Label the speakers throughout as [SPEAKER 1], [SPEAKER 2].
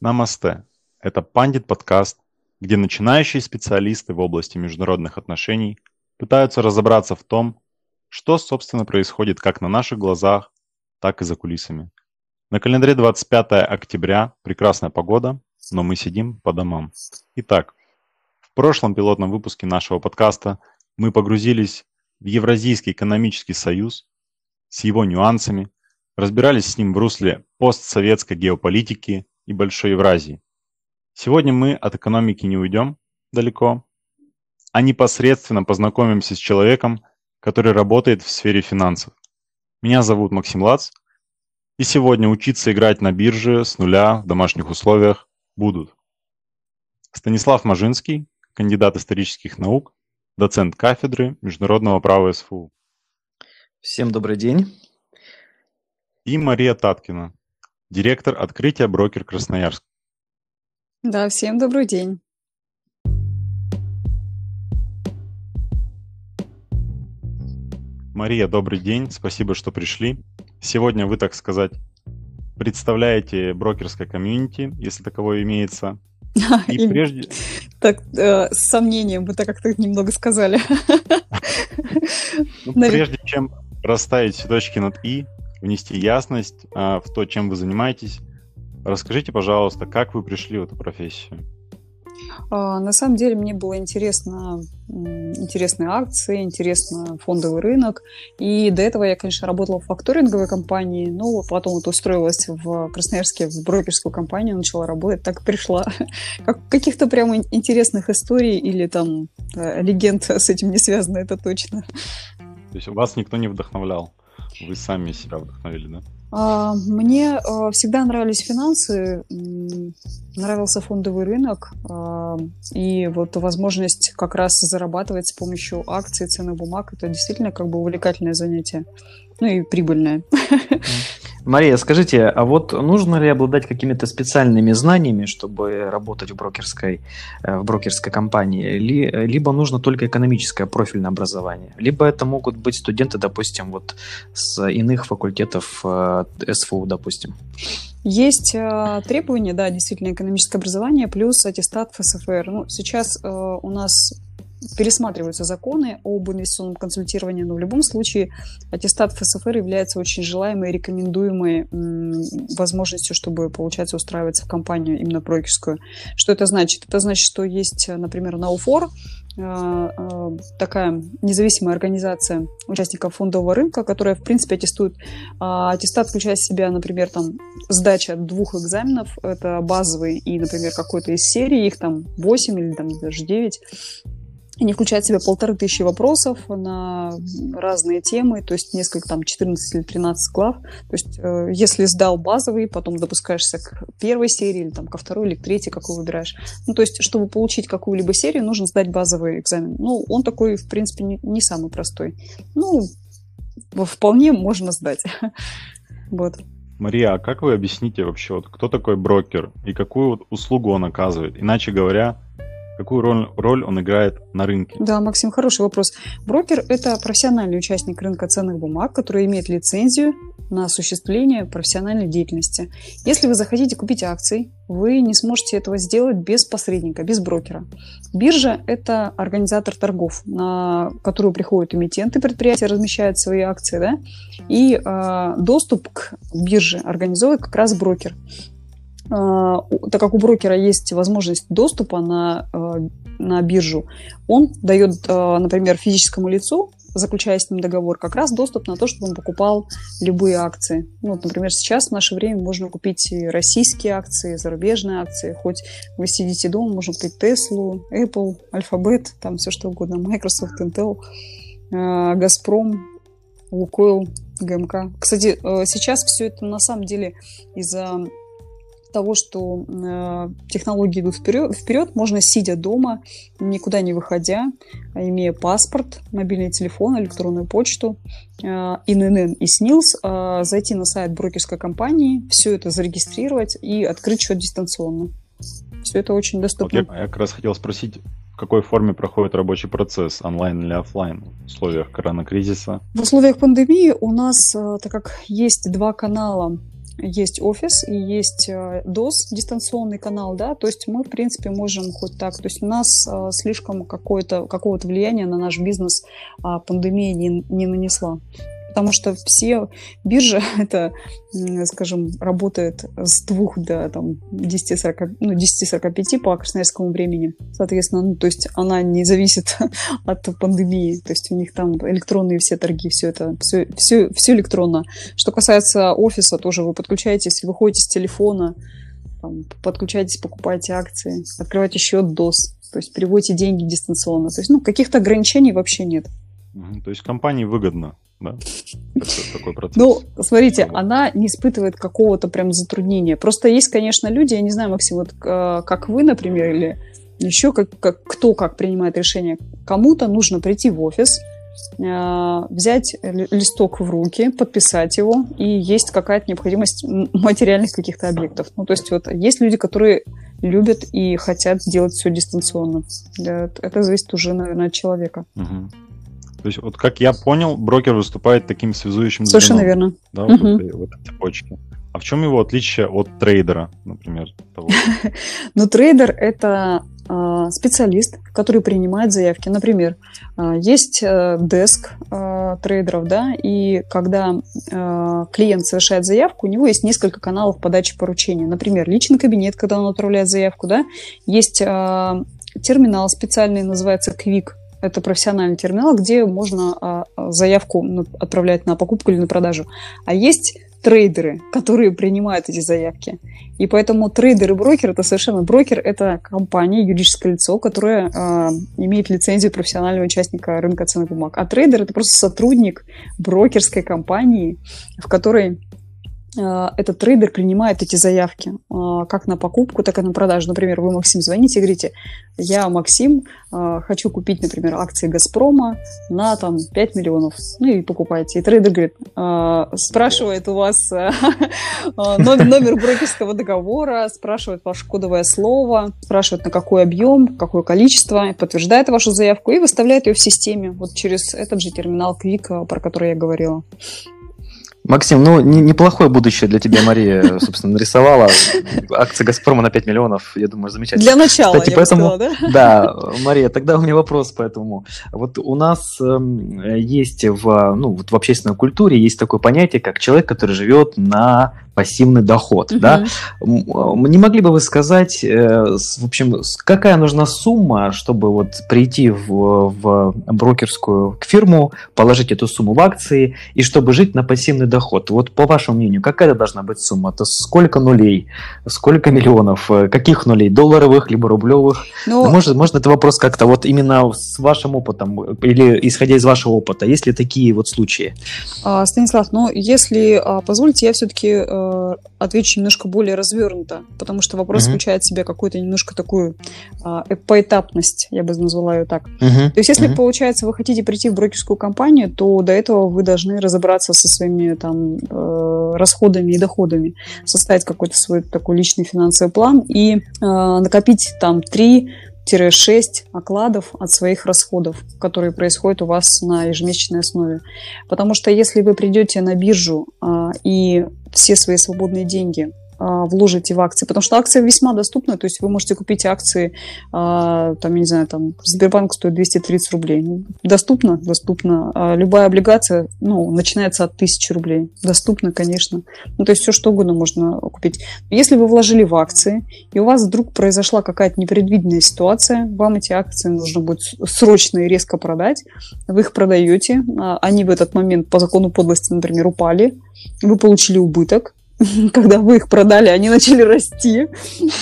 [SPEAKER 1] Намасте. Это Пандит подкаст, где начинающие специалисты в области международных отношений пытаются разобраться в том, что, собственно, происходит как на наших глазах, так и за кулисами. На календаре 25 октября, прекрасная погода, но мы сидим по домам. Итак, в прошлом пилотном выпуске нашего подкаста мы погрузились в Евразийский экономический союз с его нюансами, разбирались с ним в русле постсоветской геополитики и Большой Евразии. Сегодня мы от экономики не уйдем далеко, а непосредственно познакомимся с человеком, который работает в сфере финансов. Меня зовут Максим Лац, и сегодня учиться играть на бирже с нуля в домашних условиях будут Станислав Мажинский, кандидат исторических наук, доцент кафедры международного права СФУ.
[SPEAKER 2] Всем добрый день.
[SPEAKER 1] И Мария Таткина, директор открытия брокер Красноярск.
[SPEAKER 3] Да, всем добрый день.
[SPEAKER 1] Мария, добрый день, спасибо, что пришли. Сегодня вы, так сказать, представляете брокерское комьюнити, если таковое имеется.
[SPEAKER 3] И прежде... Так, э, с сомнением, вы так как-то немного сказали.
[SPEAKER 1] Ну, прежде чем расставить все точки над «и», внести ясность а, в то, чем вы занимаетесь, расскажите, пожалуйста, как вы пришли в эту профессию?
[SPEAKER 3] А, на самом деле мне было интересно, интересные акции, интересно фондовый рынок. И до этого я, конечно, работала в факторинговой компании, но потом вот устроилась в Красноярске в брокерскую компанию, начала работать, так пришла. Как, каких-то прямо интересных историй или там э, легенд с этим не связано, это точно.
[SPEAKER 1] То есть вас никто не вдохновлял? Вы сами себя вдохновили, да?
[SPEAKER 3] А, мне а, всегда нравились финансы, нравился фондовый рынок а, и вот возможность как раз зарабатывать с помощью акций, ценных бумаг. Это действительно как бы увлекательное занятие, ну и прибыльное.
[SPEAKER 2] Мария, скажите, а вот нужно ли обладать какими-то специальными знаниями, чтобы работать в брокерской, э, в брокерской компании, либо нужно только экономическое профильное образование, либо это могут быть студенты, допустим, вот с иных факультетов э, СФУ, допустим?
[SPEAKER 3] Есть э, требования, да, действительно, экономическое образование плюс аттестат ФСФР. Ну, сейчас э, у нас пересматриваются законы об инвестиционном консультировании, но в любом случае аттестат ФСФР является очень желаемой и рекомендуемой возможностью, чтобы, получается, устраиваться в компанию именно брокерскую. Что это значит? Это значит, что есть, например, Науфор, э, э, такая независимая организация участников фондового рынка, которая, в принципе, аттестует. А, аттестат включает в себя, например, там, сдача двух экзаменов, это базовый и, например, какой-то из серии, их там 8 или там даже 9, они включают в себя полторы тысячи вопросов на разные темы, то есть несколько, там, 14 или 13 глав. То есть э, если сдал базовый, потом допускаешься к первой серии, или там ко второй, или к третьей, какую выбираешь. Ну, то есть, чтобы получить какую-либо серию, нужно сдать базовый экзамен. Ну, он такой, в принципе, не, не самый простой. Ну, вполне можно сдать. Вот.
[SPEAKER 1] Мария, а как вы объясните вообще, вот, кто такой брокер и какую вот услугу он оказывает? Иначе говоря, Какую роль, роль он играет на рынке?
[SPEAKER 3] Да, Максим, хороший вопрос. Брокер – это профессиональный участник рынка ценных бумаг, который имеет лицензию на осуществление профессиональной деятельности. Если вы захотите купить акции, вы не сможете этого сделать без посредника, без брокера. Биржа – это организатор торгов, на которую приходят эмитенты предприятия, размещают свои акции, да, и э, доступ к бирже организует как раз брокер. А, так как у брокера есть возможность доступа на, а, на биржу, он дает, а, например, физическому лицу, заключая с ним договор, как раз доступ на то, чтобы он покупал любые акции. Ну, вот, например, сейчас в наше время можно купить и российские акции, и зарубежные акции. Хоть вы сидите дома, можно купить Tesla, Apple, Alphabet, там все что угодно, Microsoft, Intel, Газпром, Лукойл, ГМК. Кстати, сейчас все это на самом деле из-за того, что э, технологии идут вперед, вперед, можно сидя дома, никуда не выходя, имея паспорт, мобильный телефон, электронную почту, э, ИНН и СНИЛС, э, зайти на сайт брокерской компании, все это зарегистрировать и открыть счет дистанционно. Все это очень доступно.
[SPEAKER 1] Вот я, я как раз хотел спросить, в какой форме проходит рабочий процесс, онлайн или офлайн, в условиях коронакризиса?
[SPEAKER 3] В условиях пандемии у нас, э, так как есть два канала есть офис и есть э, DOS, дистанционный канал, да, то есть мы, в принципе, можем хоть так, то есть у нас э, слишком какое-то, какого-то влияния на наш бизнес а, пандемия не, не нанесла потому что все биржи, это, скажем, работает с двух до там, 10-40, ну, 10-45 по красноярскому времени. Соответственно, ну, то есть она не зависит от пандемии. То есть у них там электронные все торги, все это, все, все, все электронно. Что касается офиса, тоже вы подключаетесь, выходите с телефона, там, подключаетесь, покупаете акции, открываете счет DOS, то есть переводите деньги дистанционно. То есть, ну, каких-то ограничений вообще нет.
[SPEAKER 1] То есть компании выгодно да?
[SPEAKER 3] такой процесс. Ну, смотрите, она не испытывает какого-то прям затруднения. Просто есть, конечно, люди, я не знаю, Максим, вот э, как вы, например, или еще как, как, кто как принимает решение. Кому-то нужно прийти в офис, э, взять листок в руки, подписать его, и есть какая-то необходимость материальных каких-то объектов. Ну, то есть вот есть люди, которые любят и хотят делать все дистанционно. Это зависит уже, наверное, от человека.
[SPEAKER 1] Угу. То есть, вот как я понял, брокер выступает таким связующим
[SPEAKER 3] Совершенно звеном. верно.
[SPEAKER 1] Да, вот угу. этой, вот этой цепочке. А в чем его отличие от трейдера, например?
[SPEAKER 3] Ну, трейдер – это а, специалист, который принимает заявки. Например, а, есть э, деск а, трейдеров, да, и когда клиент совершает заявку, у него есть несколько каналов подачи поручения. Например, личный кабинет, когда он отправляет заявку, да, есть терминал специальный, называется QUIK, это профессиональный терминал, где можно а, заявку отправлять на покупку или на продажу. А есть трейдеры, которые принимают эти заявки. И поэтому трейдер и брокер это совершенно брокер это компания, юридическое лицо, которое э, имеет лицензию профессионального участника рынка ценных бумаг. А трейдер это просто сотрудник брокерской компании, в которой этот трейдер принимает эти заявки э, как на покупку, так и на продажу. Например, вы, Максим, звоните и говорите, я, Максим, э, хочу купить, например, акции «Газпрома» на там, 5 миллионов. Ну и покупаете. И трейдер говорит, спрашивает у вас номер брокерского договора, спрашивает ваше кодовое слово, спрашивает, на какой объем, какое количество, подтверждает вашу заявку и выставляет ее в системе вот через этот же терминал Quick, про который я говорила.
[SPEAKER 2] Максим, ну не, неплохое будущее для тебя Мария, собственно, нарисовала. Акции Газпрома на 5 миллионов, я думаю, замечательно.
[SPEAKER 3] Для начала, Кстати,
[SPEAKER 2] я поэтому, сказала, да? Да, Мария, тогда у меня вопрос по этому. Вот у нас э, есть в, ну, вот в общественной культуре есть такое понятие, как человек, который живет на пассивный доход. Угу. Да? Не могли бы вы сказать, э, в общем, какая нужна сумма, чтобы вот прийти в, в брокерскую фирму, положить эту сумму в акции и чтобы жить на пассивный доход? Вот по вашему мнению, какая должна быть сумма? Это сколько нулей, сколько миллионов, э, каких нулей, долларовых либо рублевых? Ну, может, может это вопрос как-то вот именно с вашим опытом или исходя из вашего опыта, есть ли такие вот случаи?
[SPEAKER 3] А, Станислав, ну если а, позволите, я все-таки Э, отвечу немножко более развернуто, потому что вопрос uh-huh. включает в себя какую-то немножко такую э, поэтапность, я бы назвала ее так. Uh-huh. То есть, если, uh-huh. получается, вы хотите прийти в брокерскую компанию, то до этого вы должны разобраться со своими там э, расходами и доходами, составить какой-то свой такой личный финансовый план и э, накопить там три 6 окладов от своих расходов, которые происходят у вас на ежемесячной основе. Потому что если вы придете на биржу а, и все свои свободные деньги вложите в акции, потому что акции весьма доступны, то есть вы можете купить акции, а, там, я не знаю, там, Сбербанк стоит 230 рублей. Ну, доступно? Доступно. А любая облигация, ну, начинается от 1000 рублей. Доступно, конечно. Ну, то есть все что угодно можно купить. Если вы вложили в акции, и у вас вдруг произошла какая-то непредвиденная ситуация, вам эти акции нужно будет срочно и резко продать, вы их продаете, они в этот момент по закону подлости, например, упали, вы получили убыток, когда вы их продали, они начали расти.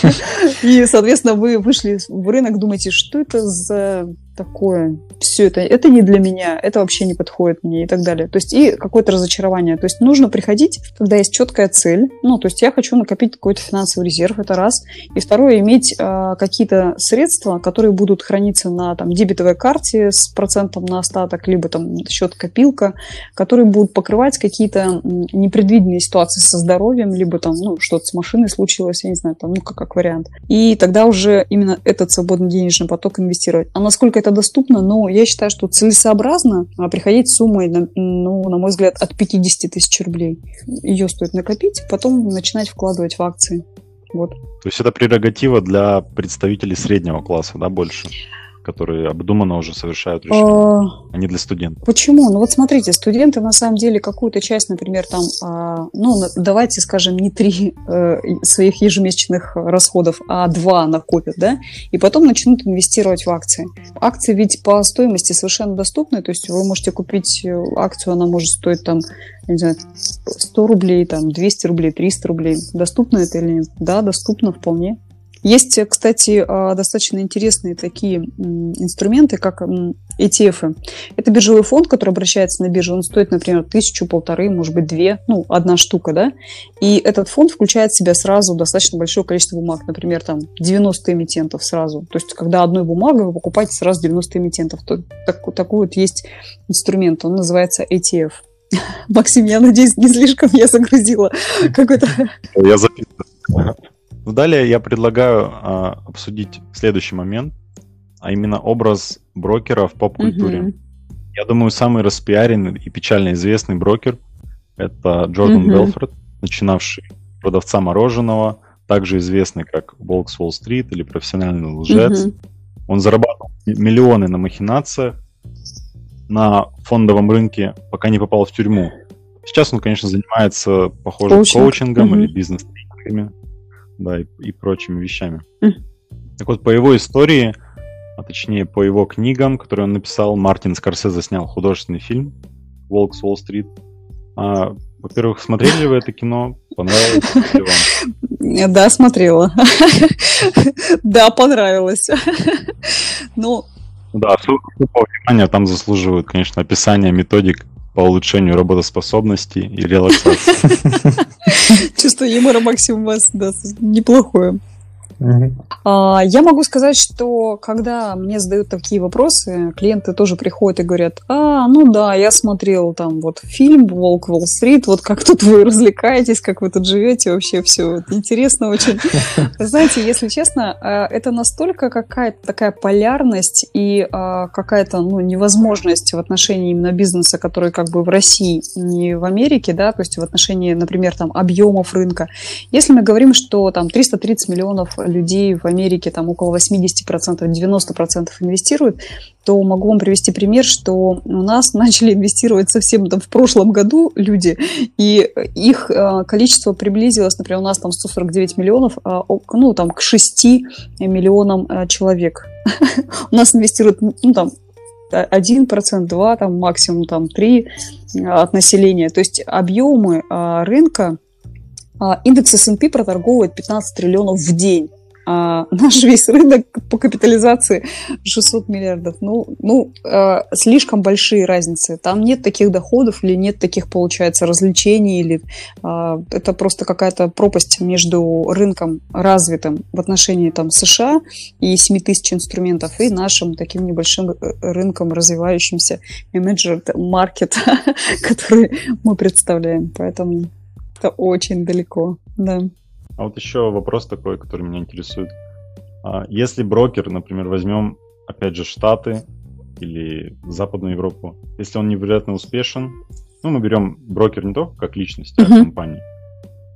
[SPEAKER 3] И, соответственно, вы вышли в рынок, думаете, что это за такое, все это, это не для меня, это вообще не подходит мне и так далее. То есть и какое-то разочарование. То есть нужно приходить, когда есть четкая цель. Ну, то есть я хочу накопить какой-то финансовый резерв, это раз. И второе, иметь э, какие-то средства, которые будут храниться на там, дебетовой карте с процентом на остаток, либо там счет-копилка, которые будут покрывать какие-то непредвиденные ситуации со здоровьем, либо там, ну, что-то с машиной случилось, я не знаю, там, ну, как, как вариант. И тогда уже именно этот свободный денежный поток инвестировать. А насколько это доступно, ну, я считаю, что целесообразно а, приходить с суммой, ну, на мой взгляд, от 50 тысяч рублей. Ее стоит накопить, потом начинать вкладывать в акции. Вот.
[SPEAKER 1] То есть это прерогатива для представителей среднего класса, да, больше? Которые обдуманно уже совершают решения, а, а не для студентов.
[SPEAKER 3] Почему? Ну вот смотрите, студенты на самом деле какую-то часть, например, там, а, ну давайте скажем, не три э, своих ежемесячных расходов, а два накопят, да, и потом начнут инвестировать в акции. Акции ведь по стоимости совершенно доступны, то есть вы можете купить э, акцию, она может стоить там не знаю, 100 рублей, там, 200 рублей, 300 рублей. Доступно это или нет? Да, доступно вполне. Есть, кстати, а, достаточно интересные такие инструменты, как ETF. Это биржевой фонд, который обращается на биржу. Он стоит, например, тысячу, полторы, может быть, две, ну, одна штука, да. И этот фонд включает в себя сразу достаточно большое количество бумаг. Например, там 90 эмитентов сразу. То есть, когда одной бумагой вы покупаете сразу 90 эмитентов. То, так, такой вот есть инструмент. Он называется ETF. Максим, я надеюсь, не слишком я загрузила какой-то...
[SPEAKER 1] Я записываю. Ну, далее я предлагаю а, обсудить следующий момент, а именно образ брокера в поп-культуре. Mm-hmm. Я думаю, самый распиаренный и печально известный брокер это Джордан mm-hmm. Белфорд, начинавший продавца мороженого, также известный как Волк с Уолл-стрит или профессиональный лжец. Mm-hmm. Он зарабатывал миллионы на махинациях на фондовом рынке, пока не попал в тюрьму. Сейчас он, конечно, занимается, похоже, Коучинг. коучингом mm-hmm. или бизнес-тренингами да, и, и прочими вещами. Mm. Так вот, по его истории, а точнее по его книгам, которые он написал, Мартин Скорсезе снял художественный фильм «Волк с Уолл-стрит». А, во-первых, смотрели ли вы это кино? Понравилось ли
[SPEAKER 3] вам? Да, смотрела. Да, понравилось. Ну,
[SPEAKER 1] да, внимания там заслуживают, конечно, описание методик по улучшению работоспособности и релаксации.
[SPEAKER 3] Чувство юмора, Максим, у вас неплохое. А, я могу сказать, что когда мне задают такие вопросы, клиенты тоже приходят и говорят, а, ну да, я смотрел там вот фильм «Волк Уолл-стрит», вот как тут вы развлекаетесь, как вы тут живете, вообще все интересно очень. Знаете, если честно, а, это настолько какая-то такая полярность и а, какая-то ну, невозможность в отношении именно бизнеса, который как бы в России, не в Америке, да, то есть в отношении, например, там объемов рынка. Если мы говорим, что там 330 миллионов людей в Америке там около 80%, 90% инвестируют, то могу вам привести пример, что у нас начали инвестировать совсем там в прошлом году люди, и их э, количество приблизилось, например, у нас там 149 миллионов, а, ну там к 6 миллионам э, человек. У нас инвестируют, ну там, 1%, 2, там максимум там 3 э, от населения. То есть объемы рынка Индекс S&P проторговывает 15 триллионов в день а наш весь рынок по капитализации 600 миллиардов. Ну, ну э, слишком большие разницы. Там нет таких доходов или нет таких, получается, развлечений. Или, э, это просто какая-то пропасть между рынком развитым в отношении там, США и 7 тысяч инструментов и нашим таким небольшим рынком развивающимся market, который мы представляем. Поэтому это очень далеко. Да.
[SPEAKER 1] А вот еще вопрос такой, который меня интересует. А если брокер, например, возьмем, опять же, Штаты или Западную Европу, если он невероятно успешен, ну, мы берем брокер не только как личность, а uh-huh. компании,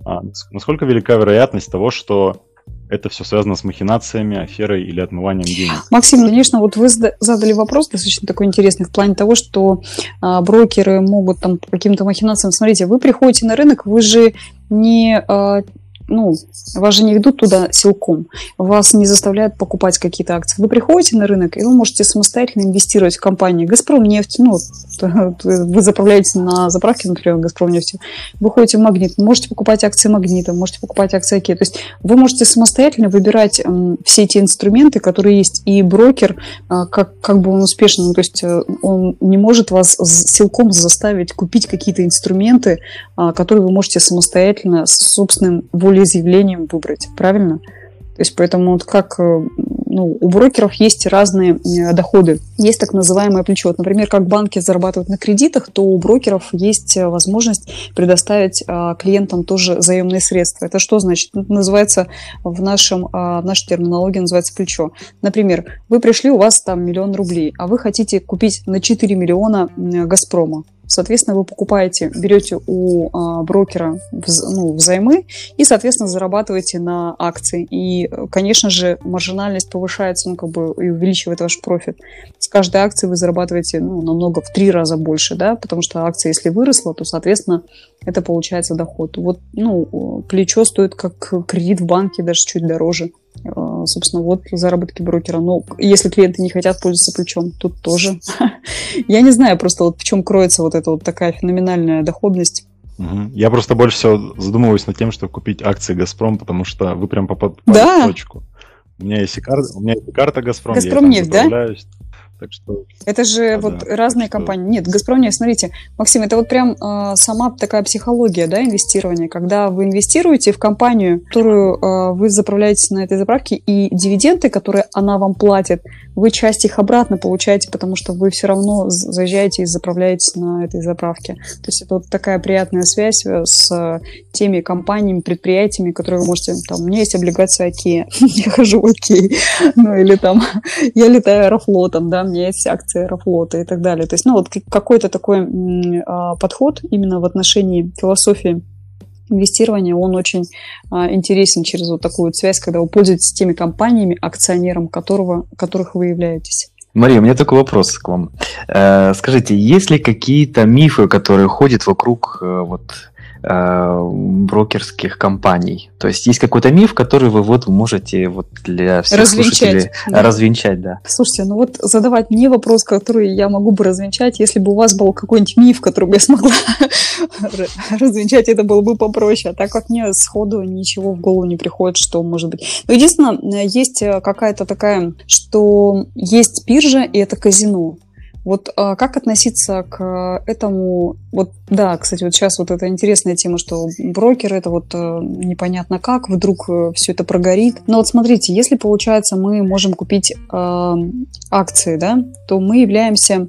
[SPEAKER 1] а насколько велика вероятность того, что это все связано с махинациями, аферой или отмыванием денег.
[SPEAKER 3] Максим, конечно, вот вы задали вопрос достаточно такой интересный в плане того, что а, брокеры могут там по каким-то махинациям. Смотрите, вы приходите на рынок, вы же не а, ну, вас же не ведут туда силком, вас не заставляют покупать какие-то акции. Вы приходите на рынок, и вы можете самостоятельно инвестировать в компании «Газпром нефть», ну, вы заправляете на заправке, например, «Газпром нефть», вы ходите в «Магнит», можете покупать акции «Магнита», можете покупать акции «Оке». То есть вы можете самостоятельно выбирать все эти инструменты, которые есть, и брокер, а, как, как бы он успешен, ну, то есть э, он не может вас силком заставить купить какие-то инструменты, а, которые вы можете самостоятельно с собственным волеизъявлением выбрать, правильно? То есть поэтому вот как э, ну, у брокеров есть разные доходы. Есть так называемое плечо. Вот, например, как банки зарабатывают на кредитах, то у брокеров есть э, возможность предоставить клиентам тоже заемные средства. Это что значит? Это называется в, нашем, в нашей терминологии называется плечо. Например, вы пришли, у вас там миллион рублей, а вы хотите купить на 4 миллиона Газпрома. Соответственно, вы покупаете, берете у а, брокера вз, ну, взаймы и, соответственно, зарабатываете на акции. И, конечно же, маржинальность повышается, ну, как бы и увеличивает ваш профит. С каждой акции вы зарабатываете ну, намного в три раза больше, да, потому что акция, если выросла, то, соответственно, это получается доход. Вот, ну, плечо стоит как кредит в банке, даже чуть дороже. А, собственно, вот заработки брокера. Но если клиенты не хотят пользоваться плечом, тут тоже. Я не знаю просто вот в чем кроется вот эта вот такая феноменальная доходность.
[SPEAKER 1] Я просто больше всего задумываюсь над тем, что купить акции Газпром, потому что вы прям попали
[SPEAKER 3] да.
[SPEAKER 1] в точку. У меня есть и карта, у меня есть и карта Газпром.
[SPEAKER 3] Газпром нефть, да?
[SPEAKER 1] Так что...
[SPEAKER 3] Это же да, вот да, разные компании. Что... Нет, Газпром нефть, смотрите, Максим, это вот прям э, сама такая психология, да, инвестирования. Когда вы инвестируете в компанию, которую э, вы заправляете на этой заправке, и дивиденды, которые она вам платит, вы часть их обратно получаете, потому что вы все равно заезжаете и заправляете на этой заправке. То есть это вот такая приятная связь э, с теми компаниями, предприятиями, которые вы можете... Там, у меня есть облигация Окея, я хожу в Окей, ну или там я летаю аэрофлотом, да, есть акции аэрофлота и так далее. То есть, ну вот какой-то такой а, подход именно в отношении философии инвестирования, он очень а, интересен через вот такую связь, когда вы пользуетесь теми компаниями, акционером которого, которых вы являетесь.
[SPEAKER 2] Мария, у меня такой вопрос к вам. Э, скажите, есть ли какие-то мифы, которые ходят вокруг э, вот э, брокерских компаний. То есть есть какой-то миф, который вы вот можете вот для всех развенчать, слушателей да. развенчать, да.
[SPEAKER 3] Слушайте, ну вот задавать мне вопрос, который я могу бы развенчать, если бы у вас был какой-нибудь миф, который бы я смогла развенчать, это было бы попроще. А так как мне сходу ничего в голову не приходит, что может быть. Но единственное, есть э, какая-то такая, что есть биржа и это казино. Вот а, как относиться к этому? Вот, да, кстати, вот сейчас вот эта интересная тема, что брокер это вот э, непонятно как, вдруг э, все это прогорит. Но вот смотрите, если получается мы можем купить э, акции, да, то мы являемся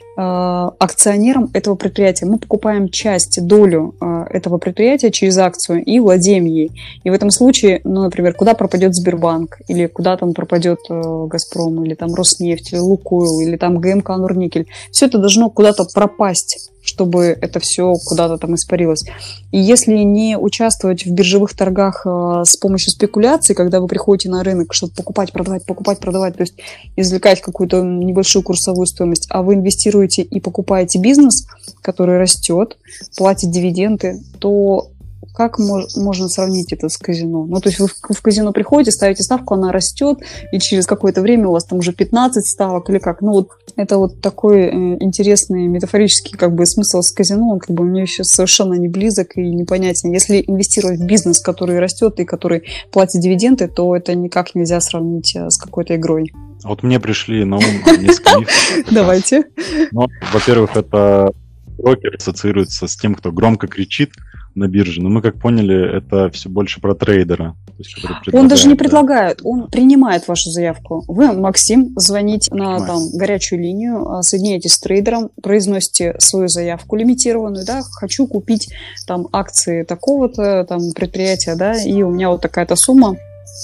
[SPEAKER 3] Э, акционером этого предприятия. Мы покупаем часть, долю э, этого предприятия через акцию и владеем ей. И в этом случае, ну, например, куда пропадет Сбербанк, или куда там пропадет э, Газпром, или там Роснефть, или Лукойл, или там ГМК Норникель, все это должно куда-то пропасть чтобы это все куда-то там испарилось. И если не участвовать в биржевых торгах э, с помощью спекуляций, когда вы приходите на рынок, чтобы покупать, продавать, покупать, продавать, то есть извлекать какую-то небольшую курсовую стоимость, а вы инвестируете и покупаете бизнес, который растет, платит дивиденды, то как мож, можно сравнить это с казино? Ну, то есть вы в, в казино приходите, ставите ставку, она растет, и через какое-то время у вас там уже 15 ставок или как? Ну, вот это вот такой э, интересный метафорический как бы смысл с казино, он как бы мне сейчас совершенно не близок и непонятен. Если инвестировать в бизнес, который растет и который платит дивиденды, то это никак нельзя сравнить э, с какой-то игрой.
[SPEAKER 1] Вот мне пришли на ум несколько мифов.
[SPEAKER 3] Давайте.
[SPEAKER 1] Ну, во-первых, это брокер ассоциируется с тем, кто громко кричит, на бирже. Но мы, как поняли, это все больше про трейдера.
[SPEAKER 3] Есть, он даже не предлагает, он принимает вашу заявку. Вы, Максим, звоните на там, горячую линию, а, соединяетесь с трейдером, произносите свою заявку лимитированную, да, хочу купить там акции такого-то там предприятия, да, и у меня вот такая-то сумма,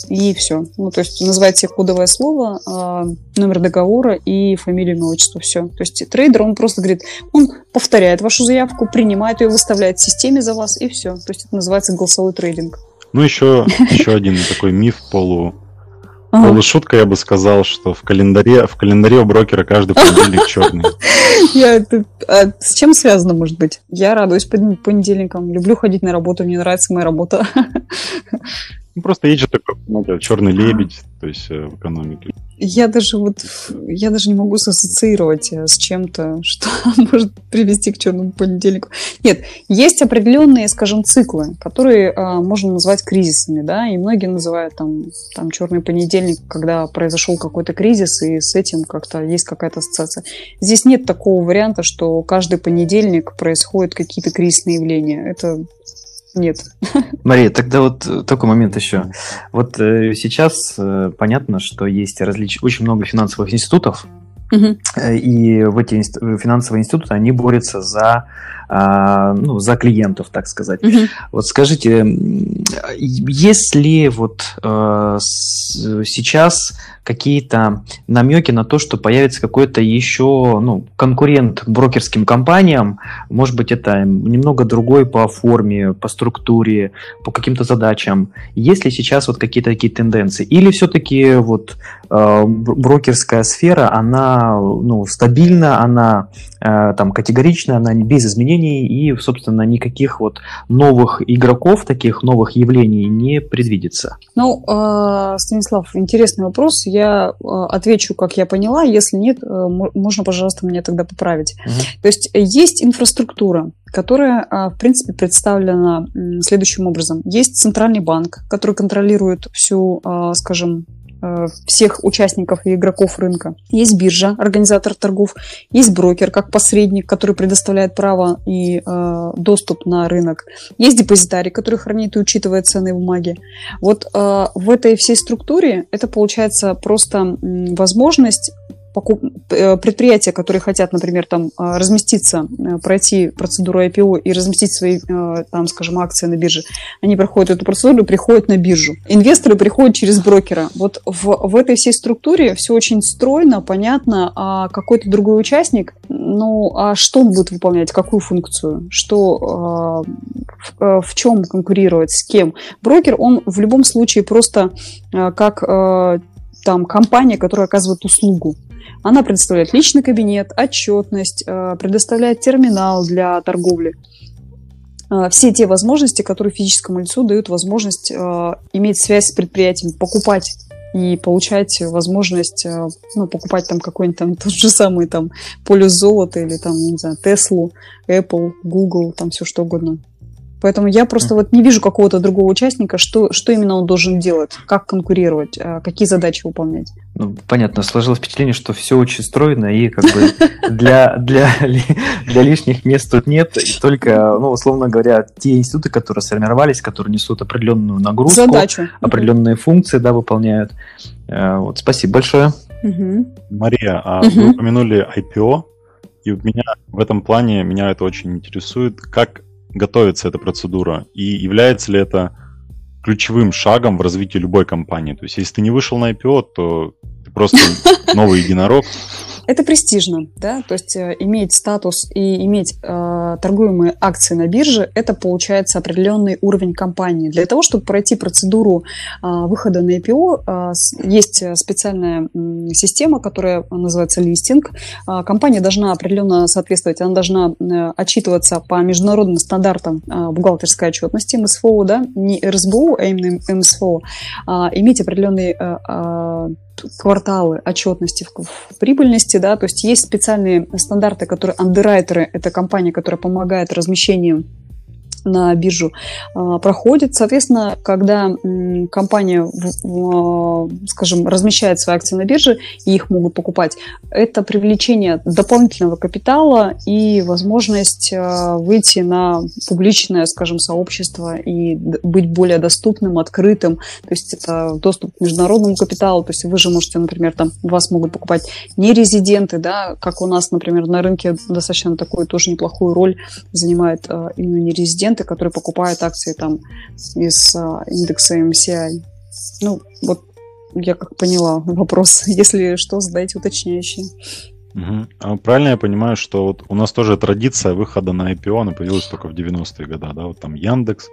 [SPEAKER 3] и все. Ну, то есть называйте кодовое слово, э, номер договора и фамилию, имя, отчество, все. То есть трейдер, он просто говорит, он повторяет вашу заявку, принимает ее, выставляет в системе за вас, и все. То есть это называется голосовой трейдинг.
[SPEAKER 1] Ну, еще, еще один такой миф полу
[SPEAKER 3] Ага.
[SPEAKER 1] Полушутка я бы сказал, что в календаре, в календаре у брокера каждый понедельник черный.
[SPEAKER 3] Я это- а с чем связано, может быть? Я радуюсь пон- понедельникам. Люблю ходить на работу, мне нравится моя работа.
[SPEAKER 1] Ну, Просто есть же такой много черный лебедь, то есть э, в экономике.
[SPEAKER 3] Я даже вот я даже не могу ассоциировать э, с чем-то, что может привести к черному понедельнику. Нет, есть определенные, скажем, циклы, которые а, можно назвать кризисами, да, и многие называют там, там черный понедельник, когда произошел какой-то кризис, и с этим как-то есть какая-то ассоциация. Здесь нет такого варианта, что каждый понедельник происходят какие-то кризисные явления. Это нет.
[SPEAKER 2] Мария, тогда вот э, такой момент еще. Вот э, сейчас э, понятно, что есть различ... очень много финансовых институтов, Э, и в эти э, финансовые институты, они борются за, а, ну, за клиентов, так сказать. Вот скажите, есть ли вот э, сейчас какие-то намеки на то, что появится какой-то еще ну, конкурент брокерским компаниям? Может быть, это немного другой по форме, по структуре, по каким-то задачам. Есть ли сейчас вот какие-то такие тенденции? Или все-таки вот брокерская сфера, она ну, стабильна, она э, там категорична, она без изменений и, собственно, никаких вот новых игроков, таких новых явлений не предвидится.
[SPEAKER 3] Ну, э, Станислав, интересный вопрос. Я э, отвечу, как я поняла. Если нет, э, мо- можно, пожалуйста, меня тогда поправить.
[SPEAKER 2] Мгм.
[SPEAKER 3] То есть э, есть инфраструктура, которая, а, в принципе, представлена следующим образом. Есть центральный банк, который контролирует всю, а, скажем, э, всех участников и игроков рынка. Есть биржа, организатор торгов, есть брокер как посредник, который предоставляет право и э, доступ на рынок. Есть депозитарий, который хранит и учитывает ценные бумаги. Вот э, в этой всей структуре это получается просто возможность покуп- э, предприятия, которые хотят, например, там э, разместиться, э, пройти процедуру IPO и разместить свои, там, скажем, акции на бирже, они проходят эту процедуру приходят на биржу. Инвесторы приходят через брокера. Вот в, в этой всей структуре все очень стройно, понятно, а какой-то другой участник, ну, а что он будет выполнять, какую функцию, что, в, в чем конкурировать, с кем. Брокер, он в любом случае просто как там компания, которая оказывает услугу. Она предоставляет личный кабинет, отчетность, э, предоставляет терминал для торговли. Э, Все те возможности, которые физическому лицу дают возможность э, иметь связь с предприятием, покупать и получать возможность ну, покупать там какой-нибудь там тот же самый там полюс золота или там, не знаю, Теслу, Apple, Google, там все что угодно. Поэтому я просто вот не вижу какого-то другого участника, что, что именно он должен делать, как конкурировать, э, какие задачи выполнять.
[SPEAKER 2] Ну, понятно, сложилось впечатление, что все очень стройно, и как бы для, для, для лишних мест тут нет, и только, ну, условно говоря, те институты, которые сформировались, которые несут определенную нагрузку,
[SPEAKER 3] Задачу.
[SPEAKER 2] определенные функции, да, выполняют. Э, Вот, спасибо большое.
[SPEAKER 3] Мгм.
[SPEAKER 1] Мария, а
[SPEAKER 3] Мгм.
[SPEAKER 1] вы упомянули IPO, и вот меня в этом плане меня это очень интересует, как готовится эта процедура и является ли это ключевым шагом в развитии любой компании. То есть, если ты не вышел на IPO, то ты просто новый единорог.
[SPEAKER 3] Это престижно, да, то есть э, иметь статус и иметь э, торгуемые акции на бирже, это получается определенный уровень компании. Для того, чтобы пройти процедуру э, выхода на IPO, э, есть э, специальная м, система, которая называется листинг. Э, компания должна определенно соответствовать, она должна э, отчитываться по международным стандартам э, бухгалтерской отчетности, МСФО, да, не РСБУ, а именно МСФО, а, иметь определенные э, а, кварталы отчетности в, в прибыльности, да, то есть есть специальные стандарты, которые андеррайтеры, это компания, которая помогает размещению на биржу а, проходит. Соответственно, когда компания, в, скажем, размещает свои акции на бирже и их могут покупать, это привлечение дополнительного капитала и возможность а, выйти на публичное, скажем, сообщество и быть более доступным, открытым. То есть это доступ к международному капиталу. То есть вы же можете, например, там вас могут покупать не резиденты, да, как у нас, например, на рынке достаточно такую тоже неплохую роль занимает а, именно не резиденты, которые покупают акции там из а, индекса MCI. Ну, вот я как поняла вопрос. Если что, задайте уточняющие.
[SPEAKER 1] Мгм. А Правильно я понимаю, что вот у нас тоже традиция выхода на IPO, она появилась только в 90-е годы, да? Вот там Яндекс,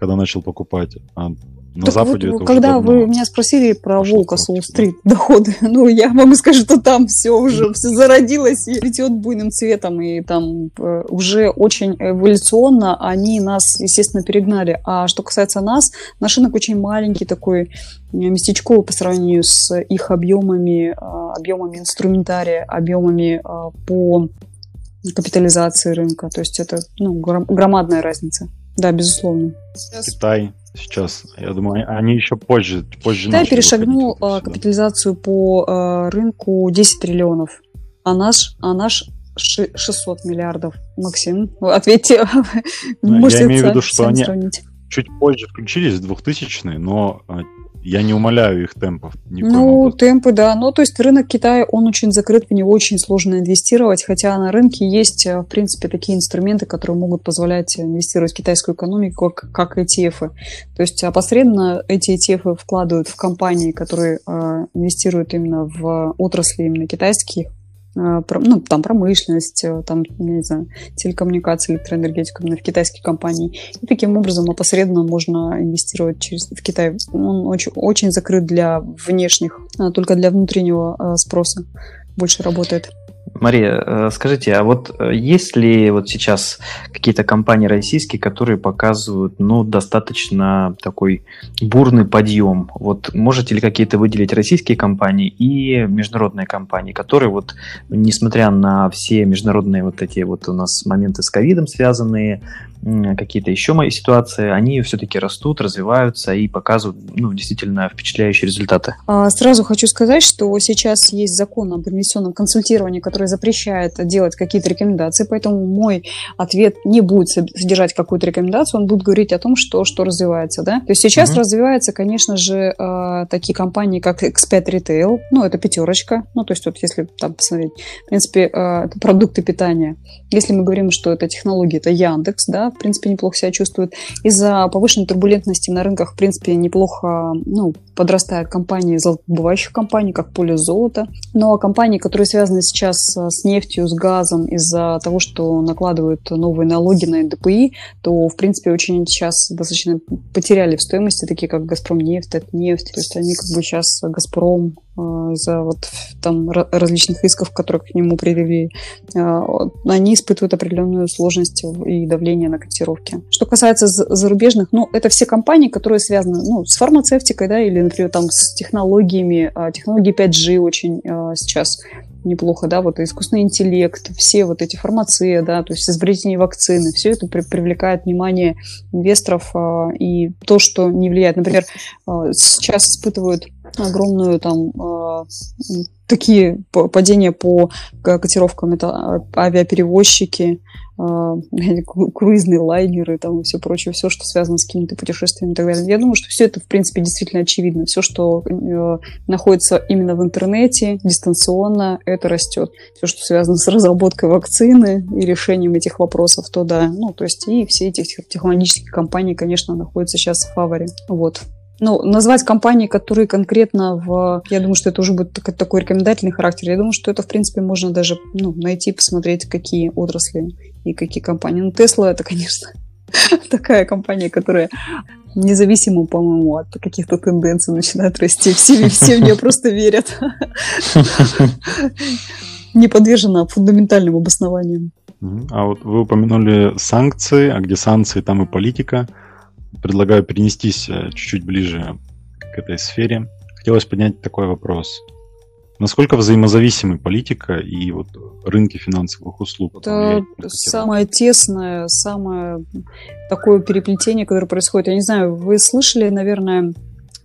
[SPEAKER 1] когда начал покупать. А На
[SPEAKER 3] Так
[SPEAKER 1] Западе
[SPEAKER 3] вот,
[SPEAKER 1] это уже
[SPEAKER 3] когда
[SPEAKER 1] давно.
[SPEAKER 3] вы меня спросили про
[SPEAKER 1] пошло
[SPEAKER 3] Волка
[SPEAKER 1] в
[SPEAKER 3] с
[SPEAKER 1] практику.
[SPEAKER 3] Уолл-стрит доходы, ну, я могу сказать, что там все уже все зародилось и цветет буйным цветом, и там э, уже очень эволюционно они нас, естественно, перегнали. А что касается нас, наш рынок очень маленький такой, э, местечковый по сравнению с их объемами, э, объемами инструментария, объемами э, по капитализации рынка. То есть это ну, гром- громадная разница. Да, безусловно.
[SPEAKER 1] Китай сейчас, я думаю, они еще позже, позже
[SPEAKER 3] Китай перешагнул а, капитализацию по а, рынку 10 триллионов, а наш, а наш ши- 600 миллиардов. Максим, ответьте.
[SPEAKER 1] Ну, я имею в виду, что они-. Чуть позже включились, в 2000-е, но а, я не умоляю их темпов.
[SPEAKER 3] Ну,
[SPEAKER 1] образом.
[SPEAKER 3] темпы, да. Ну, то есть рынок Китая, он очень закрыт, в него очень сложно инвестировать, хотя на рынке есть, э, в принципе, такие инструменты, которые могут позволять инвестировать в китайскую экономику, как, как ETF. То есть опосредованно эти ETF вкладывают в компании, которые э, инвестируют именно в отрасли именно китайских, ну, там промышленность, э, там, не знаю, телекоммуникации, электроэнергетику именно в китайские компании. И таким образом опосредованно можно инвестировать через, в Китай. Он очень, очень закрыт для внешних, а только для внутреннего а, спроса больше работает.
[SPEAKER 2] Мария, э, скажите, а вот э, есть ли вот сейчас какие-то компании российские, которые показывают, ну, достаточно такой бурный подъем? Вот можете ли какие-то выделить российские компании и международные компании, которые вот, несмотря на все международные вот эти вот у нас моменты с ковидом связанные, какие-то еще мои ситуации, они все-таки растут, развиваются и показывают, ну, действительно впечатляющие результаты?
[SPEAKER 3] А, Сразу хочу сказать, что сейчас есть закон об инвестиционном консультировании, который запрещает делать какие-то рекомендации, поэтому мой ответ не будет сод- содержать какую-то рекомендацию, он будет говорить о том, что, что развивается. Да? То есть сейчас
[SPEAKER 2] Мгм.
[SPEAKER 3] развиваются, конечно же, а, такие компании, как Expat Retail, ну, это пятерочка, ну, то есть вот если там посмотреть, в принципе, это продукты питания. Если мы говорим, что это технологии, это Яндекс, да, в принципе, неплохо себя чувствует. Из-за повышенной турбулентности на рынках, в принципе, неплохо ну, подрастают компании, золотодобывающих компаний, как поле золота. Но компании, которые связаны сейчас э, с нефтью, с газом, из-за того, что накладывают новые налоги на НДПИ, то, в принципе, очень сейчас достаточно потеряли в стоимости, такие как «Газпромнефть», «Татнефть». То есть они как бы сейчас «Газпром» э, из-за вот там ра- различных исков, которые к нему предъявили, э, они испытывают определенную сложность и давление на котировки. Что касается за- зарубежных, ну, это все компании, которые связаны ну, с фармацевтикой, да, или, например, там с технологиями. А, Технологии 5G очень э, сейчас неплохо, да, вот искусственный интеллект, все вот эти фармации, да, то есть изобретение вакцины, все это при- привлекает внимание инвесторов а, и то, что не влияет. Например, сейчас испытывают огромную там м, такие падения по котировкам, это а, авиаперевозчики, кру- круизные лайнеры там и все прочее, все, что связано с какими-то путешествиями и так далее. Я думаю, что все это, в принципе, действительно очевидно. Все, что э, находится именно в интернете, дистанционно, это растет. Все, что связано с разработкой вакцины и решением этих вопросов, то да. Ну, то есть и все эти тех- технологические компании, конечно, находятся сейчас в фаворе. Вот. Ну, назвать компании, которые конкретно в... Я думаю, что это уже будет так- такой рекомендательный характер. Я думаю, что это, в принципе, можно даже ну, найти, посмотреть, какие отрасли и какие компании. Ну, Тесла это, конечно, такая компания, которая независимо, по-моему, от каких-то тенденций начинает расти. Все, все в нее просто верят. Не подвержена фундаментальным обоснованиям.
[SPEAKER 1] А вот вы упомянули санкции, а где санкции, там и политика. Предлагаю перенестись э, чуть-чуть ближе к этой сфере. Хотелось поднять такой вопрос. Насколько взаимозависимы политика и вот рынки финансовых услуг?
[SPEAKER 3] Это самое тесное, самое такое переплетение, которое происходит. Я не знаю, вы слышали, наверное,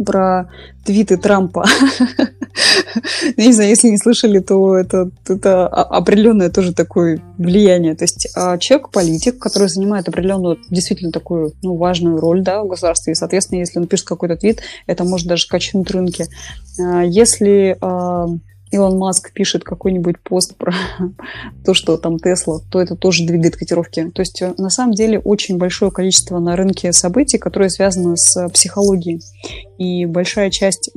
[SPEAKER 3] про твиты Трампа. Не знаю, если не слышали, то это, это определенное тоже такое влияние. То есть а, человек-политик, который занимает определенную, действительно такую ну, важную роль да, в государстве, и, соответственно, если он пишет какой-то твит, это может даже качнуть рынки. А, Если а, Илон Маск пишет какой-нибудь пост про то, что там Тесла, то это тоже двигает котировки. То есть э, на самом деле очень большое количество на рынке событий, которые связаны с психологией. И большая часть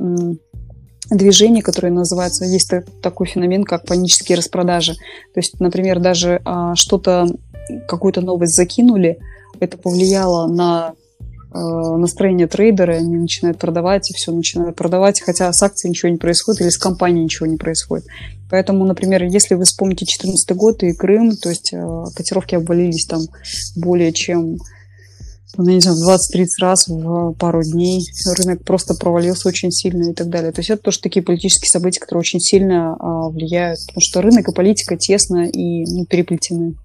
[SPEAKER 3] движений, которые называются, есть та- такой феномен, как панические распродажи. То есть, например, даже а, что-то, какую-то новость закинули, это повлияло на настроение трейдера, они начинают продавать, и все начинают продавать, хотя с акцией ничего не происходит или с компанией ничего не происходит. Поэтому, например, если вы вспомните 2014 год и Крым, то есть котировки обвалились там более чем ну, не знаю, 20-30 раз в пару дней. Рынок просто провалился очень сильно и так далее. То есть это тоже такие политические события, которые очень сильно а, влияют, потому что рынок и политика тесно и ну, переплетены.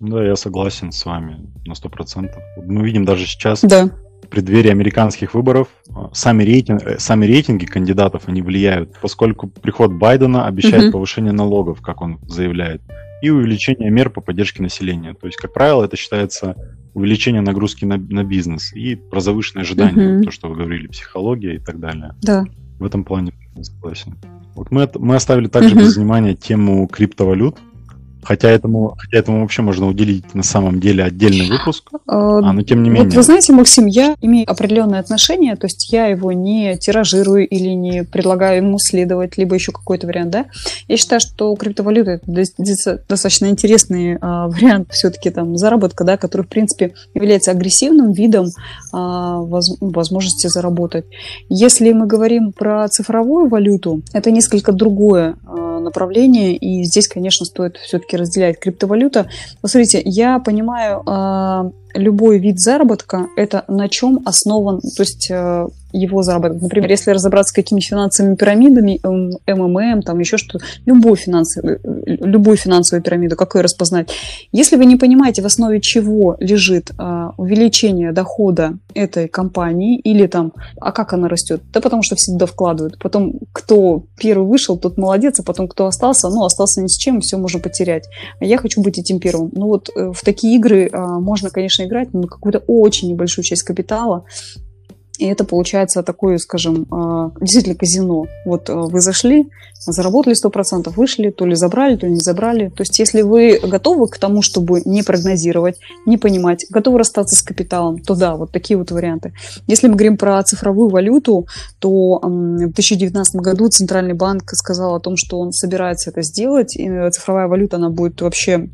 [SPEAKER 1] Да, я согласен с вами на сто процентов. Мы видим даже сейчас
[SPEAKER 3] да.
[SPEAKER 1] Преддверии американских выборов а, сами, рейтинг, э, сами рейтинги кандидатов, они влияют, поскольку приход Байдена обещает угу. повышение налогов, как он заявляет, и увеличение мер по поддержке населения. То есть, как правило, это считается увеличение нагрузки на, на бизнес и про завышенные ожидания, угу. то, что вы говорили, психология и так далее.
[SPEAKER 3] Да.
[SPEAKER 1] В этом плане согласен. Вот мы, мы оставили также угу. без внимания тему криптовалют, Хотя этому, хотя этому вообще можно уделить на самом деле отдельный выпуск. А, а но тем не менее.
[SPEAKER 3] Вот вы знаете, Максим, я имею определенное отношение, то есть я его не тиражирую или не предлагаю ему следовать, либо еще какой-то вариант, да. Я считаю, что криптовалюта это достаточно интересный а, вариант все-таки там заработка, да, который, в принципе, является агрессивным видом а, воз, возможности заработать. Если мы говорим про цифровую валюту, это несколько другое а, направление, и здесь, конечно, стоит все-таки разделяет криптовалюта. Посмотрите, я понимаю, а, любой вид заработка – это на чем основан, то есть э, его заработок. Например, если разобраться с какими финансовыми пирамидами, МММ, там еще что любой финансовый, э, любую финансовую пирамиду, как ее распознать. Если вы не понимаете, в основе чего лежит а, увеличение дохода этой компании, или там, а как она растет? Да потому что все туда вкладывают. Потом, кто первый вышел, тот молодец, а потом, кто остался, ну, остался ни с чем, все можно потерять. А я хочу быть этим первым. Ну вот э, в такие игры а, можно, конечно, играть, но какую-то очень небольшую часть капитала, и это получается такое, скажем, а, действительно казино. Вот а, вы зашли, заработали 100%, вышли, то ли забрали, то ли не забрали. То есть если вы готовы к тому, чтобы не прогнозировать, не понимать, готовы расстаться с капиталом, то да, вот такие вот варианты. Если мы говорим про цифровую валюту, то в 2019 году Центральный банк сказал о том, что он собирается это сделать, и цифровая валюта, она будет вообще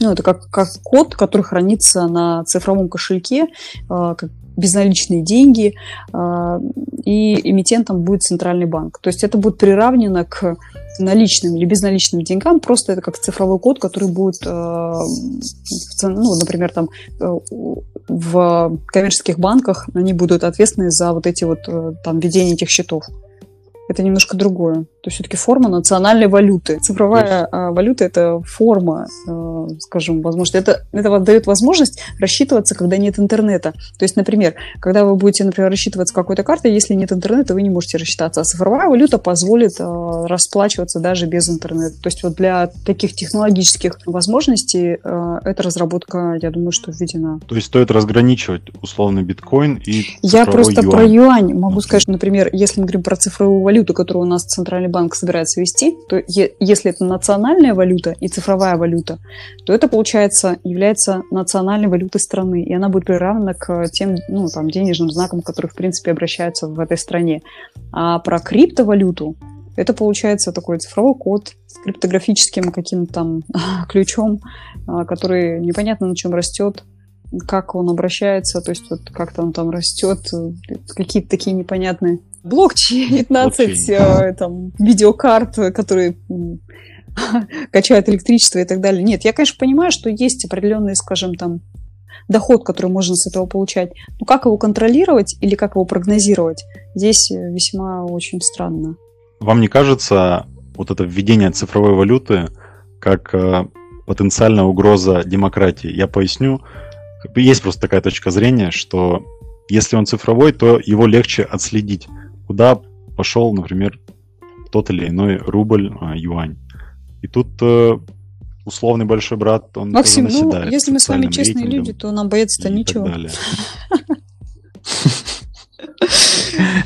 [SPEAKER 3] ну, это как, как код, который хранится на цифровом кошельке, а, как безналичные деньги, а, и эмитентом будет центральный банк. То есть это будет приравнено к наличным или безналичным деньгам, просто это как цифровой код, который будет, а, ну, например, там э, в коммерческих банках они будут ответственны за вот эти вот э, там ведение этих счетов это немножко другое. То есть все-таки форма национальной валюты. Цифровая есть... А, валюта это форма, э, скажем, возможность. Это, это дает возможность рассчитываться, когда нет интернета. То есть, например, когда вы будете, например, рассчитываться какой-то картой, если нет интернета, вы не можете рассчитаться. А цифровая валюта позволит э, расплачиваться даже без интернета. То есть вот для таких технологических возможностей эта разработка, я думаю, что введена.
[SPEAKER 1] То есть стоит разграничивать условно биткоин и
[SPEAKER 3] Я просто юань. про юань могу сказать, что, например, если мы говорим про цифровую валюту, валюту, которую у нас Центральный банк собирается вести, то если это национальная валюта и цифровая валюта, то это, получается, является национальной валютой страны, и она будет приравнена к тем ну, там, денежным знакам, которые, в принципе, обращаются в этой стране. А про криптовалюту это получается такой цифровой код с криптографическим каким-то там ключом, а, который непонятно на чем растет, как он обращается, то есть вот как-то он там растет, какие-то такие непонятные блокчейн, 19 э, там, видеокарт, которые качают электричество и так далее. Нет, я, конечно, понимаю, что есть определенный, скажем, там, доход, который можно с этого получать. Но как его контролировать или как его прогнозировать, здесь весьма очень странно.
[SPEAKER 1] Вам не кажется вот это введение цифровой валюты как э, потенциальная угроза демократии? Я поясню. Есть просто такая точка зрения, что если он цифровой, то его легче отследить куда пошел, например, тот или иной рубль, а, юань. И тут э, условный большой брат, он
[SPEAKER 3] Максим, тоже ну, если мы с вами честные люди, то нам бояться-то ничего.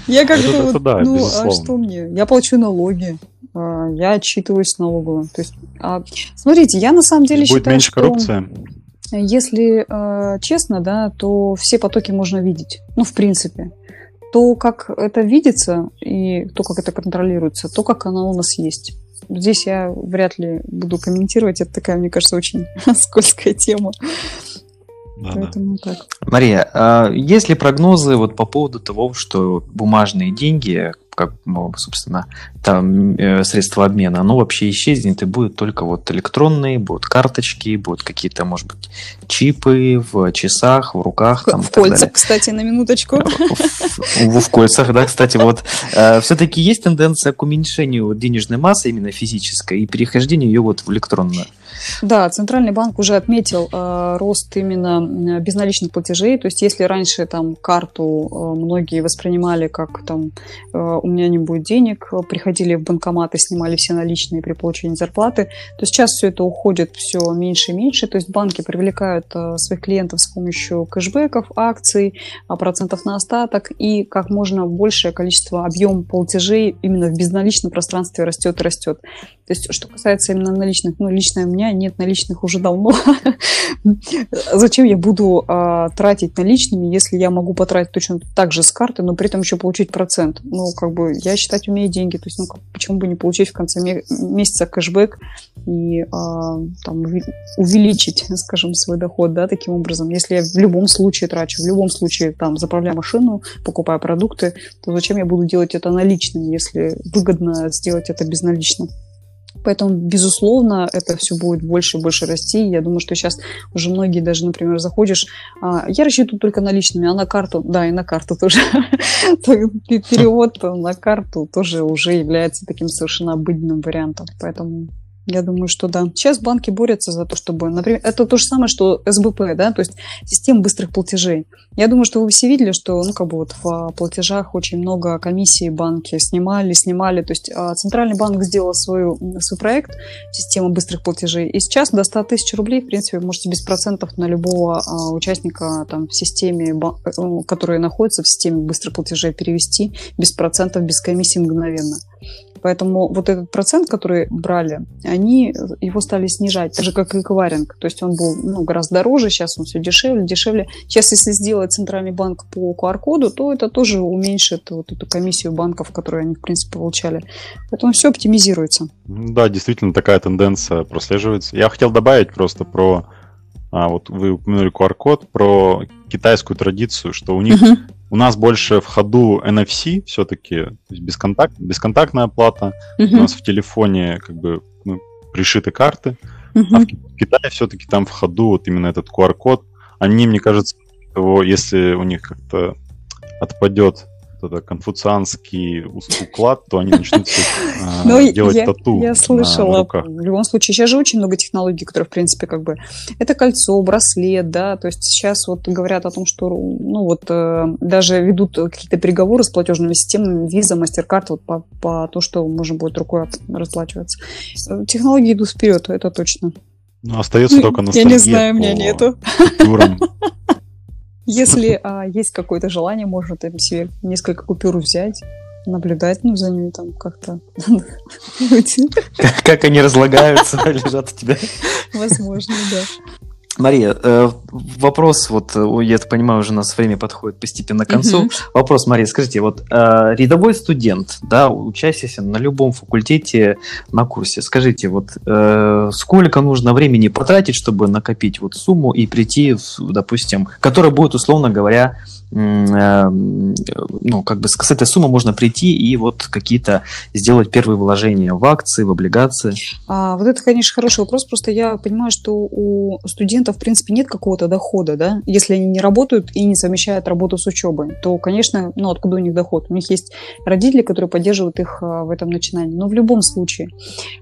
[SPEAKER 3] Я как-то вот, ну, а что мне? Я плачу налоги, а, я отчитываюсь налоговым. То есть, а, смотрите, я на самом деле
[SPEAKER 1] Будет
[SPEAKER 3] считаю,
[SPEAKER 1] меньше коррупция.
[SPEAKER 3] Если э, честно, да, то все потоки можно видеть. Ну, в принципе то, как это видится, и то, как это контролируется, то, как оно у нас есть. Здесь я вряд ли буду комментировать. Это такая, мне кажется, очень скользкая тема.
[SPEAKER 4] Да,
[SPEAKER 3] Поэтому так.
[SPEAKER 2] Мария, а есть ли прогнозы вот по поводу того, что бумажные деньги, как, ну, собственно, там э, средства обмена, оно вообще исчезнет и будет только вот электронные, будут карточки, будут какие-то, может быть, чипы в часах, в руках. Там,
[SPEAKER 3] В кольцах,
[SPEAKER 2] далее.
[SPEAKER 3] кстати, на минуточку.
[SPEAKER 2] В, в кольцах, да, кстати, вот все-таки есть тенденция к уменьшению денежной массы именно физической и перехождению ее вот в электронную.
[SPEAKER 3] Да, Центральный банк уже отметил э, рост именно э, безналичных платежей. То есть, если раньше там карту э, многие воспринимали как там э, у меня не будет денег, э, приходили в банкомат и снимали все наличные при получении зарплаты, то сейчас все это уходит все меньше и меньше. То есть банки привлекают э, своих клиентов с помощью кэшбэков, акций, а, процентов на остаток и как можно большее количество объем платежей именно в безналичном пространстве растет и растет. То есть, что касается именно наличных, ну, лично у меня нет наличных уже давно. Зачем я буду а, тратить наличными, если я могу потратить точно так же с карты, но при этом еще получить процент? Ну, как бы, я считать умею деньги, то есть, ну, как- почему бы не получить в конце ме- месяца кэшбэк и а, там увеличить, скажем, свой доход, да, таким образом. Если я в любом случае трачу, в любом случае там заправляю машину, покупаю продукты, то зачем я буду делать это наличным, если выгодно сделать это безналично? Поэтому, безусловно, это все будет больше и больше расти. Я думаю, что сейчас уже многие даже, например, заходишь, а, я рассчитываю только наличными, а на карту, да, и на карту тоже. Перевод на карту тоже уже является таким совершенно обыденным вариантом. Поэтому я думаю, что да. Сейчас банки борются за то, чтобы, например, это то же самое, что СБП, да, то есть система быстрых платежей. Я думаю, что вы все видели, что, ну, как бы вот в платежах очень много комиссий банки снимали, снимали. То есть а, Центральный банк сделал свою, свой проект, система быстрых платежей, и сейчас до 100 тысяч рублей, в принципе, вы можете без процентов на любого а, участника там в системе, э, который находится в системе быстрых платежей, перевести без процентов, без комиссии мгновенно. Поэтому вот этот процент, который брали, они его стали снижать, так же как и эквайринг. То есть он был ну, гораздо дороже, сейчас он все дешевле, дешевле. Сейчас, если сделать центральный банк по QR-коду, то это тоже уменьшит вот эту комиссию банков, которую они, в принципе, получали. Поэтому все оптимизируется.
[SPEAKER 1] Да, действительно такая тенденция прослеживается. Я хотел добавить просто про, а, вот вы упомянули QR-код, про китайскую традицию, что у них у нас больше в ходу NFC все-таки, бесконтакт, бесконтактная оплата. У нас в телефоне как бы ну, пришиты карты, а в Ки- в Китае все-таки там в ходу вот именно этот QR-код. Они, мне кажется, его, если у них как-то отпадет это конфуцианский уклад, то они начнут а,
[SPEAKER 3] Ну,
[SPEAKER 1] делать
[SPEAKER 3] я,
[SPEAKER 1] тату
[SPEAKER 3] я
[SPEAKER 1] на
[SPEAKER 3] слышала. В любом случае, сейчас же очень много технологий, которые, в принципе, как бы... Это кольцо, браслет, да, то есть сейчас вот говорят о том, что, ну, вот э, даже ведут какие-то переговоры с платежными системами, Visa, MasterCard, вот по, по то, что можно будет рукой расплачиваться. Э, Технологии идут вперед, это точно.
[SPEAKER 1] Ну, остается
[SPEAKER 3] Ну,
[SPEAKER 1] только
[SPEAKER 3] я
[SPEAKER 1] ностальгия
[SPEAKER 3] не знаю, у меня
[SPEAKER 1] по
[SPEAKER 3] нету. Если а, есть какое-то желание, можно там себе несколько купюр взять, наблюдать, ну, за ними там как-то.
[SPEAKER 2] Как они разлагаются, лежат у тебя.
[SPEAKER 3] Возможно, да.
[SPEAKER 2] Мария, э, вопрос, вот э, я так понимаю, уже у нас время подходит постепенно к концу.
[SPEAKER 3] Мгм.
[SPEAKER 2] Вопрос, Мария, скажите, вот э, рядовой студент, да, учащийся на любом факультете на курсе, скажите, вот сколько нужно времени потратить, чтобы накопить вот сумму и прийти, допустим, которая будет, условно говоря, ну, как бы с с этой суммы можно прийти и вот какие-то сделать первые вложения в акции, в облигации.
[SPEAKER 3] А, вот это, конечно, хороший вопрос. Просто я понимаю, что у студентов, в принципе, нет какого-то дохода, да. Если они не работают и не совмещают работу с учебой, то, конечно, ну, откуда у них доход? У них есть родители, которые поддерживают их а, в этом начинании. Но в любом случае,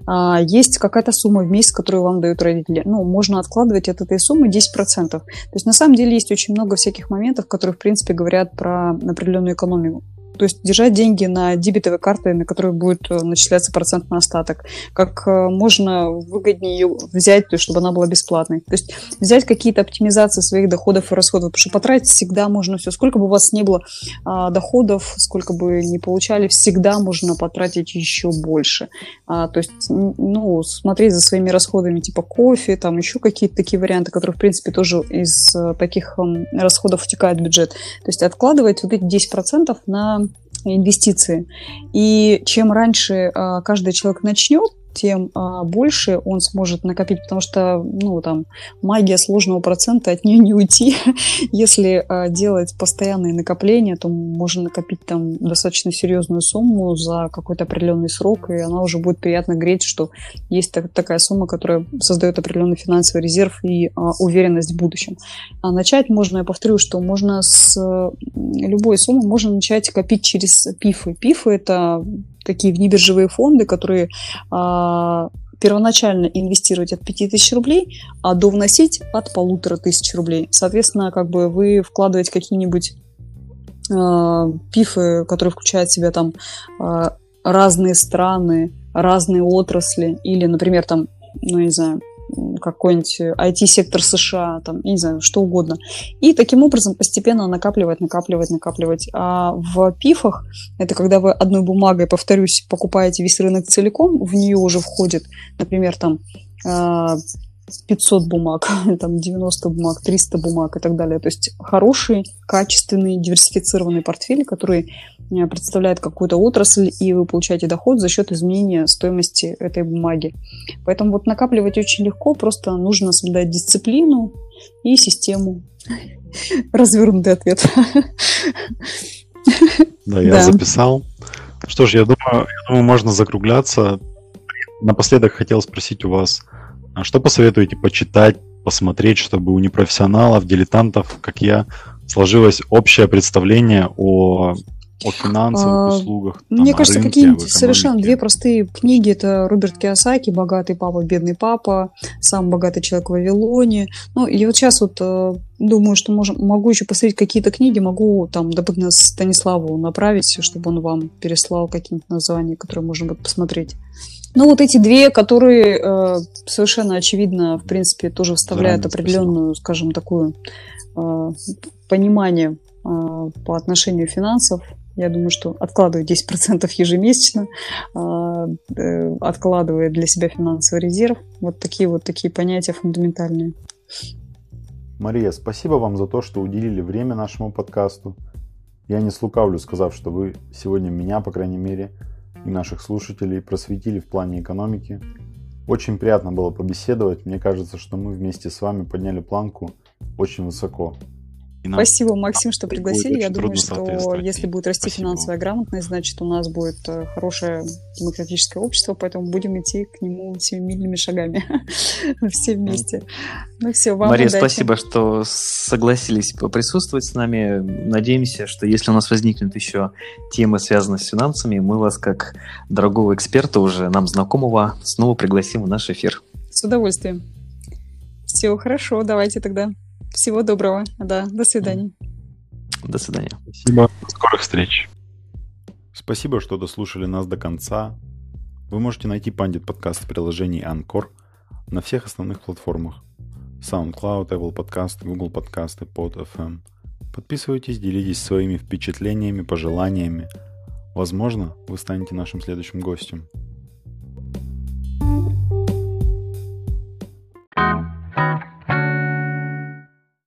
[SPEAKER 3] а, есть какая-то сумма в месяц, которую вам дают родители. Ну, можно откладывать от этой суммы 10%. То есть, на самом деле, есть очень много всяких моментов, которые, в принципе, говорят про определенную экономику. То есть держать деньги на дебетовой карте, на которой будет э, начисляться процент на остаток. Как э, можно выгоднее ее взять, то есть, чтобы она была бесплатной. То есть взять какие-то оптимизации своих доходов и расходов, потому что потратить всегда можно все. Сколько бы у вас не было а, доходов, сколько бы не получали, всегда можно потратить еще больше. А, то есть, ну, смотреть за своими расходами, типа кофе, там еще какие-то такие варианты, которые, в принципе, тоже из э, таких м, расходов утекают в бюджет. То есть откладывать вот эти 10% на инвестиции. И чем раньше а, каждый человек начнет, тем а, больше он сможет накопить, потому что, ну, там, магия сложного процента, от нее не уйти. Если а, делать постоянные накопления, то можно накопить там достаточно серьезную сумму за какой-то определенный срок, и она уже будет приятно греть, что есть так, такая сумма, которая создает определенный финансовый резерв и а, уверенность в будущем. А начать можно, я повторю, что можно с любой суммы, можно начать копить через пифы. Пифы это такие внебиржевые фонды, которые а, первоначально инвестировать от 5000 рублей, а довносить от полутора тысяч рублей. Соответственно, как бы вы вкладываете какие-нибудь э, пифы, которые включают в себя там э, разные страны, разные отрасли, или, например, там, ну, не знаю, какой-нибудь IT-сектор США, там, я не знаю, что угодно. И таким образом постепенно накапливать, накапливать, накапливать. А в пифах, это когда вы одной бумагой, повторюсь, покупаете весь рынок целиком, в нее уже входит, например, там 500 бумаг, там 90 бумаг, 300 бумаг и так далее. То есть хороший, качественный, диверсифицированный портфель, который э, представляет какую-то отрасль, и вы получаете доход за счет изменения стоимости этой бумаги. Поэтому вот накапливать очень легко, просто нужно соблюдать дисциплину и систему. Развернутый ответ.
[SPEAKER 1] Да, я да. записал. Что ж, я думаю, я думаю, можно закругляться. Напоследок хотел спросить у вас, а что посоветуете почитать, посмотреть, чтобы у непрофессионалов, дилетантов, как я, сложилось общее представление о о финансовых а, услугах.
[SPEAKER 3] Там, Мне кажется, какие-нибудь совершенно две простые книги. Это Роберт Киосаки «Богатый папа, бедный папа», «Сам богатый человек в Вавилоне». Ну, и вот сейчас вот э, думаю, что можем, могу еще посмотреть какие-то книги, могу там, допустим, Станиславу направить, чтобы он вам переслал какие-нибудь названия, которые можно будет посмотреть. Ну, вот эти две, которые э, совершенно очевидно, в принципе, тоже вставляют Заранее определенную, спасибо. скажем, такую э, понимание э, по отношению финансов. Я думаю, что откладывая 10% ежемесячно, э, э, откладывая для себя финансовый резерв. Вот такие вот такие понятия фундаментальные.
[SPEAKER 1] Мария, спасибо вам за то, что уделили время нашему подкасту. Я не слукавлю, сказав, что вы сегодня меня, по крайней мере, и наших слушателей просветили в плане экономики. Очень приятно было побеседовать. Мне кажется, что мы вместе с вами подняли планку очень высоко.
[SPEAKER 3] Спасибо, Максим, что пригласили. Я думаю, что если будет расти Спасибо. финансовая грамотность, значит, у нас будет э, хорошее демократическое общество, поэтому будем идти к нему семимильными шагами все вместе.
[SPEAKER 2] Ну все, вам Мария, удачи. спасибо, что согласились присутствовать с нами. Надеемся, что если у нас возникнут еще темы, связанные с финансами, мы вас, как дорогого эксперта, уже нам знакомого, снова пригласим в наш эфир.
[SPEAKER 3] С удовольствием. Все хорошо, давайте тогда. Всего доброго, да. До свидания.
[SPEAKER 2] До свидания.
[SPEAKER 1] Спасибо. До скорых встреч. Спасибо, что дослушали нас до конца. Вы можете найти Pandit подкаст в приложении Анкор на всех основных платформах. SoundCloud, Apple Podcast, Google Подкасты, Pod.fm. Подписывайтесь, делитесь своими впечатлениями, пожеланиями. Возможно, вы станете нашим следующим гостем. thank you